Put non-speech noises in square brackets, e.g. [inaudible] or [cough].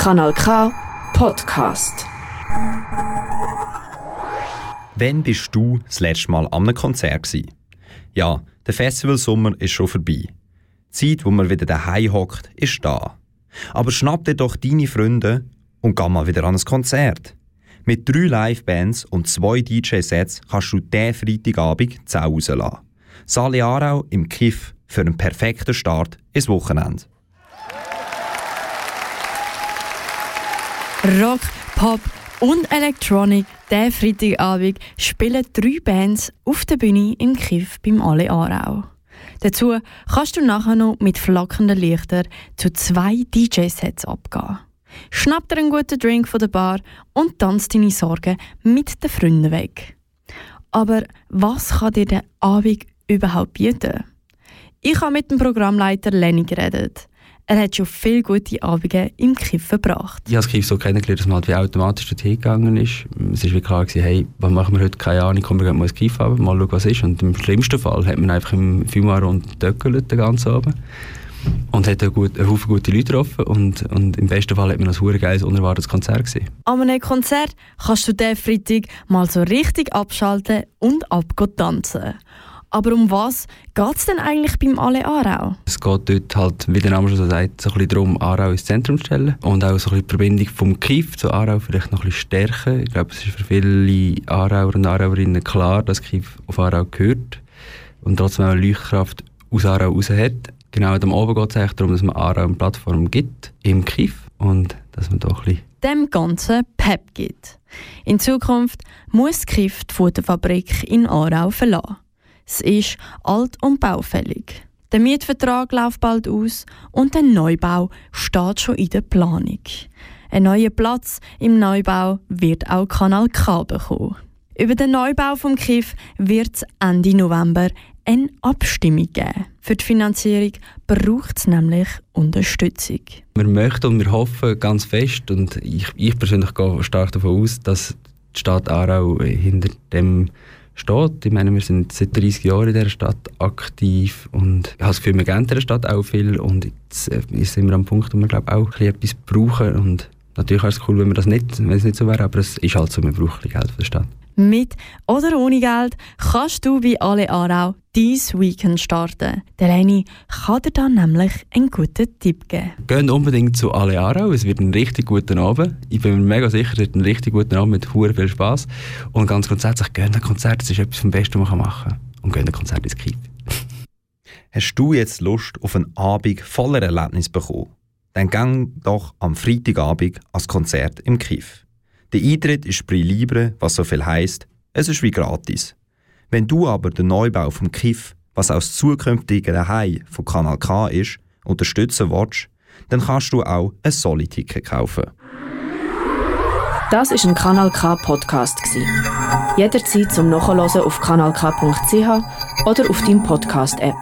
Kanal K Podcast. Wann bist du das letzte Mal an einem Konzert gewesen? Ja, der Festivalsommer ist schon vorbei. Die Zeit, wo man wieder daheim hockt, ist da. Aber schnapp dir doch deine Freunde und geh mal wieder an ein Konzert. Mit drei Live-Bands und zwei DJ-Sets kannst du diesen Freitagabend die Sau rauslassen. Sali Arau im Kiff für einen perfekten Start ins Wochenende. Rock, Pop und Electronic diesen Freitagabend spielen drei Bands auf der Bühne im Kiff beim Ale Aarau. Dazu kannst du nachher noch mit flackernden Lichtern zu zwei DJ-Sets abgehen. Schnapp dir einen guten Drink von der Bar und tanz deine Sorgen mit den Freunden weg. Aber was kann dir der Abend überhaupt bieten? Ich habe mit dem Programmleiter Lenny geredet. Er hat schon viele gute Abende im Kiff verbracht. Ich habe das Kiff so kennengelernt, dass man halt wie automatisch dorthin gegangen ist. Es war wie klar, gewesen, hey, was machen wir heute? Keine Ahnung, kommen wir mal ins Kiff haben, mal schauen, was ist. Und im schlimmsten Fall hat man einfach im Fumar und Töckelt den ganzen Abend. Und hat einen Haufen gute Leute getroffen und, und im besten Fall hat man ein geiles, unerwartetes Konzert gesehen. An einem Konzert kannst du diesen Freitag mal so richtig abschalten und abtanzen. Aber um was geht es denn eigentlich beim Ale Aarau? Es geht dort halt, wie der Name schon sagt, so ein bisschen darum, Aarau ins Zentrum zu stellen und auch so ein bisschen die Verbindung vom Kief zu Aarau vielleicht noch ein bisschen stärken. Ich glaube, es ist für viele Aarauer und Aarauerinnen klar, dass Kief auf Aarau gehört und trotzdem auch eine Leuchtkraft aus Aarau raus hat. Genau, am Oben geht es eigentlich darum, dass man Aarau eine Plattform gibt im Kief und dass man da ein bisschen dem Ganzen Pep gibt. In Zukunft muss Kief die Futterfabrik in Aarau verlassen. Es ist alt und baufällig. Der Mietvertrag läuft bald aus und der Neubau steht schon in der Planung. Ein neuer Platz im Neubau wird auch Kanal K bekommen. Über den Neubau vom Kiff wird es Ende November eine Abstimmung geben. Für die Finanzierung braucht es nämlich Unterstützung. Wir möchten und wir hoffen ganz fest, und ich, ich persönlich gehe stark davon aus, dass die Stadt Aarau hinter dem steht. Ich meine, wir sind seit 30 Jahren in dieser Stadt aktiv und ich habe das Gefühl, wir geben der Stadt auch viel und jetzt äh, sind wir am Punkt, wo wir glaube auch etwas brauchen und natürlich wäre es cool, wenn, wir das nicht, wenn es nicht so wäre, aber es ist halt so, wir brauchen Geld für die Stadt. Mit oder ohne Geld kannst du bei alle Aarau dein Weekend starten. Der Lenny kann dir dann nämlich einen guten Tipp geben. Geht unbedingt zu alle Aarau, es wird ein richtig guter Abend. Ich bin mir mega sicher, es wird ein richtig guter Abend mit sehr viel Spass. Und ganz grundsätzlich, geht ein Konzert, das ist etwas vom Besten, was man machen kann. Und geht ein Konzert ins Kiff. [laughs] Hast du jetzt Lust auf einen Abend voller Erlebnis bekommen? Dann gang doch am Freitagabend ans Konzert im Kiff. Der Eintritt ist Prix Libre, was so viel heisst, es ist wie gratis. Wenn du aber den Neubau vom Kiff, was aus zukünftigen Daheim von Kanal K ist, unterstützen willst, dann kannst du auch ein Soli-Ticket kaufen. Das ist ein Kanal K Podcast Jederzeit zum Nachhören auf kanalk.ch oder auf deinem Podcast App.